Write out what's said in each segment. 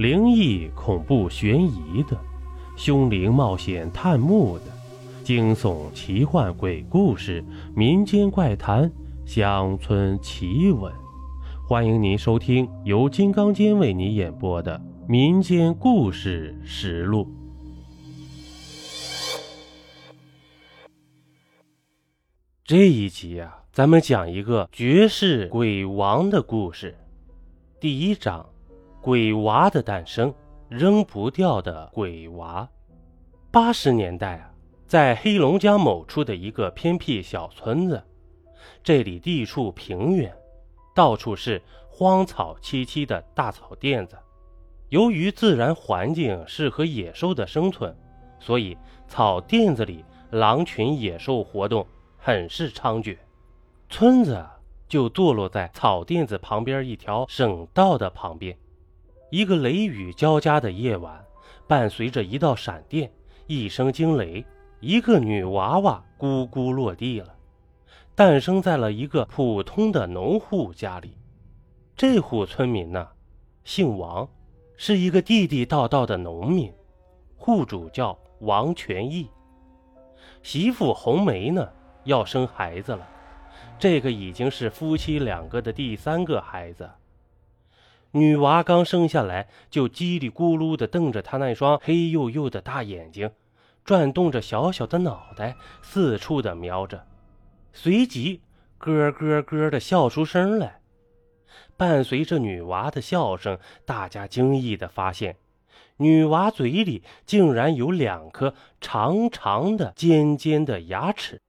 灵异、恐怖、悬疑的，凶灵冒险探墓的，惊悚、奇幻、鬼故事、民间怪谈、乡村奇闻。欢迎您收听由金刚间为你演播的《民间故事实录》。这一集啊，咱们讲一个绝世鬼王的故事。第一章。鬼娃的诞生，扔不掉的鬼娃。八十年代啊，在黑龙江某处的一个偏僻小村子，这里地处平原，到处是荒草萋萋的大草甸子。由于自然环境适合野兽的生存，所以草甸子里狼群野兽活动很是猖獗。村子就坐落在草甸子旁边一条省道的旁边。一个雷雨交加的夜晚，伴随着一道闪电，一声惊雷，一个女娃娃咕咕落地了，诞生在了一个普通的农户家里。这户村民呢，姓王，是一个地地道道的农民，户主叫王全义。媳妇红梅呢，要生孩子了，这个已经是夫妻两个的第三个孩子。女娃刚生下来，就叽里咕噜地瞪着她那双黑黝黝的大眼睛，转动着小小的脑袋，四处的瞄着，随即咯咯咯地笑出声来。伴随着女娃的笑声，大家惊异地发现，女娃嘴里竟然有两颗长长的、尖尖的牙齿。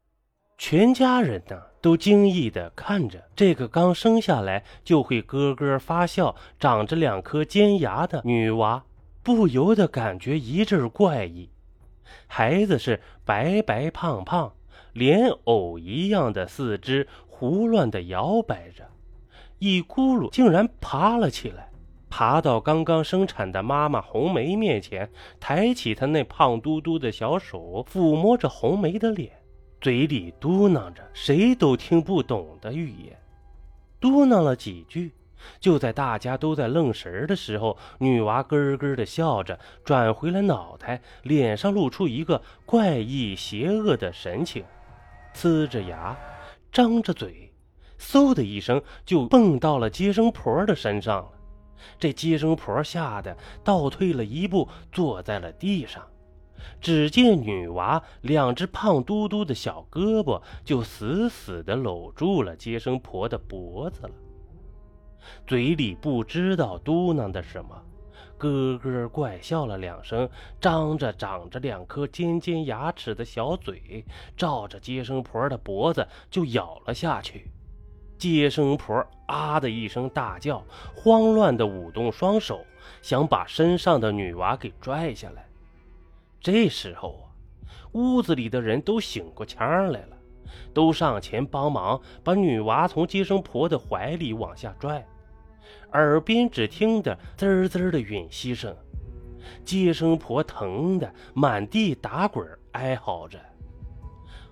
全家人呢？都惊异地看着这个刚生下来就会咯咯发笑、长着两颗尖牙的女娃，不由得感觉一阵怪异。孩子是白白胖胖，莲藕一样的四肢胡乱地摇摆着，一咕噜竟然爬了起来，爬到刚刚生产的妈妈红梅面前，抬起她那胖嘟嘟的小手，抚摸着红梅的脸。嘴里嘟囔着谁都听不懂的语言，嘟囔了几句，就在大家都在愣神的时候，女娃咯咯的笑着，转回了脑袋，脸上露出一个怪异邪恶的神情，呲着牙，张着嘴，嗖的一声就蹦到了接生婆的身上了。这接生婆吓得倒退了一步，坐在了地上。只见女娃两只胖嘟嘟的小胳膊就死死地搂住了接生婆的脖子了，嘴里不知道嘟囔的什么，咯咯怪笑了两声，张着长着两颗尖尖牙齿的小嘴，照着接生婆的脖子就咬了下去。接生婆啊的一声大叫，慌乱地舞动双手，想把身上的女娃给拽下来。这时候啊，屋子里的人都醒过腔来了，都上前帮忙，把女娃从接生婆的怀里往下拽。耳边只听得滋滋的吮吸声，接生婆疼得满地打滚，哀嚎着。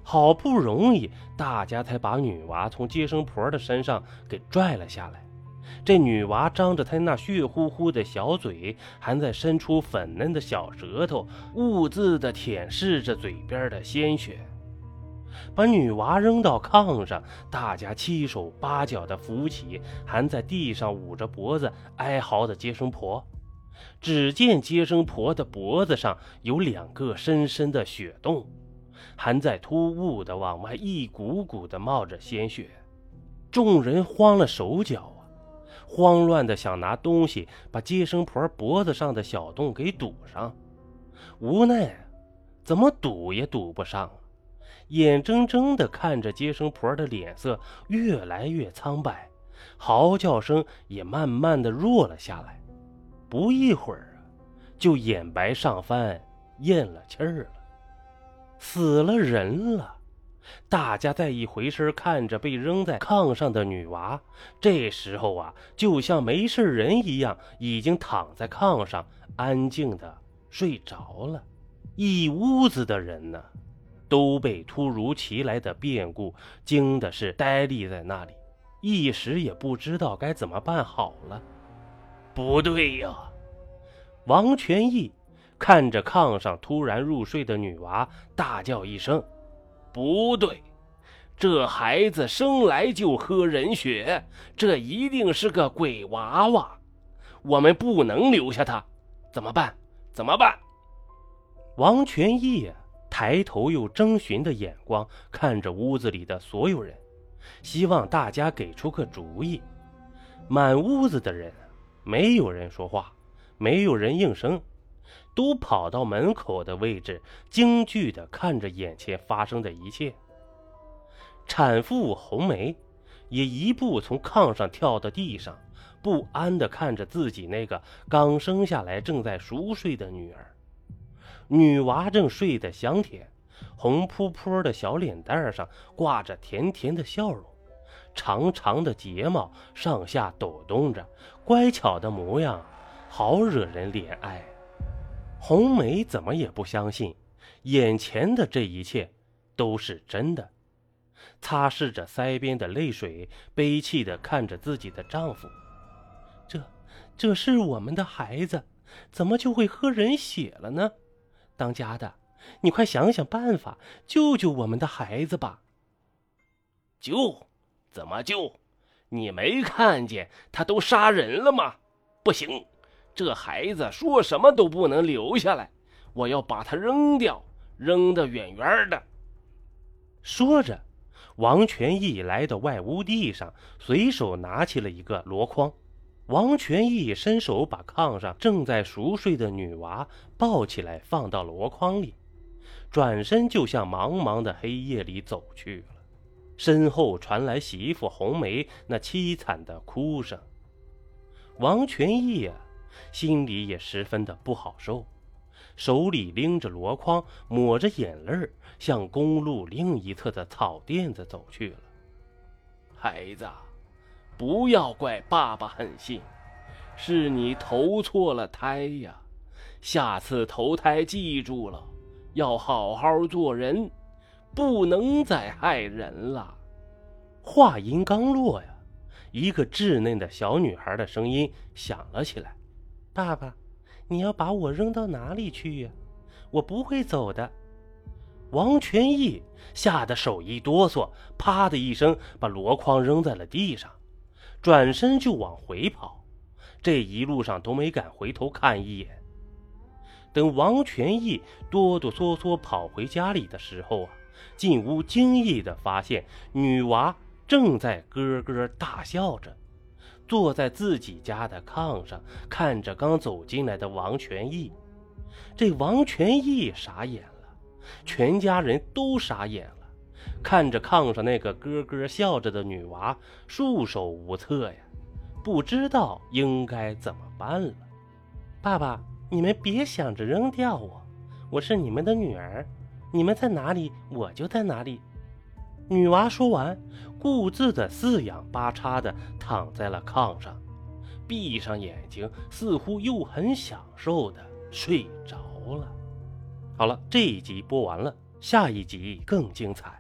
好不容易，大家才把女娃从接生婆的身上给拽了下来。这女娃张着她那血乎乎的小嘴，还在伸出粉嫩的小舌头，兀自地舔舐着嘴边的鲜血。把女娃扔到炕上，大家七手八脚地扶起还在地上捂着脖子哀嚎的接生婆。只见接生婆的脖子上有两个深深的血洞，还在突兀地往外一股股地冒着鲜血。众人慌了手脚。慌乱的想拿东西把接生婆脖子上的小洞给堵上，无奈怎么堵也堵不上，眼睁睁的看着接生婆的脸色越来越苍白，嚎叫声也慢慢的弱了下来，不一会儿啊，就眼白上翻，咽了气儿了，死了人了。大家再一回身看着被扔在炕上的女娃，这时候啊，就像没事人一样，已经躺在炕上安静的睡着了。一屋子的人呢，都被突如其来的变故惊的是呆立在那里，一时也不知道该怎么办好了。不对呀，王全义看着炕上突然入睡的女娃，大叫一声：“不对！这孩子生来就喝人血，这一定是个鬼娃娃！我们不能留下他，怎么办？怎么办？”王全义抬头用征询的眼光看着屋子里的所有人，希望大家给出个主意。满屋子的人，没有人说话。没有人应声，都跑到门口的位置，惊惧地看着眼前发生的一切。产妇红梅也一步从炕上跳到地上，不安地看着自己那个刚生下来、正在熟睡的女儿。女娃正睡得香甜，红扑扑的小脸蛋上挂着甜甜的笑容，长长的睫毛上下抖动着，乖巧的模样。好惹人怜爱，红梅怎么也不相信，眼前的这一切都是真的。擦拭着腮边的泪水，悲泣地看着自己的丈夫：“这，这是我们的孩子，怎么就会喝人血了呢？当家的，你快想想办法，救救我们的孩子吧！”救？怎么救？你没看见他都杀人了吗？不行！这孩子说什么都不能留下来，我要把他扔掉，扔得远远的。说着，王全义来到外屋地上，随手拿起了一个箩筐。王全义伸手把炕上正在熟睡的女娃抱起来，放到箩筐里，转身就向茫茫的黑夜里走去了。身后传来媳妇红梅那凄惨的哭声。王全义啊！心里也十分的不好受，手里拎着箩筐，抹着眼泪向公路另一侧的草甸子走去了。孩子，不要怪爸爸狠心，是你投错了胎呀！下次投胎记住了，要好好做人，不能再害人了。话音刚落呀，一个稚嫩的小女孩的声音响了起来。爸爸，你要把我扔到哪里去呀？我不会走的。王全义吓得手一哆嗦，啪的一声把箩筐扔在了地上，转身就往回跑。这一路上都没敢回头看一眼。等王全义哆哆嗦嗦跑回家里的时候啊，进屋惊异的发现女娃正在咯咯大笑着。坐在自己家的炕上，看着刚走进来的王全义，这王全义傻眼了，全家人都傻眼了，看着炕上那个咯咯笑着的女娃，束手无策呀，不知道应该怎么办了。爸爸，你们别想着扔掉我，我是你们的女儿，你们在哪里，我就在哪里。女娃说完，固执的四仰八叉的躺在了炕上，闭上眼睛，似乎又很享受的睡着了。好了，这一集播完了，下一集更精彩。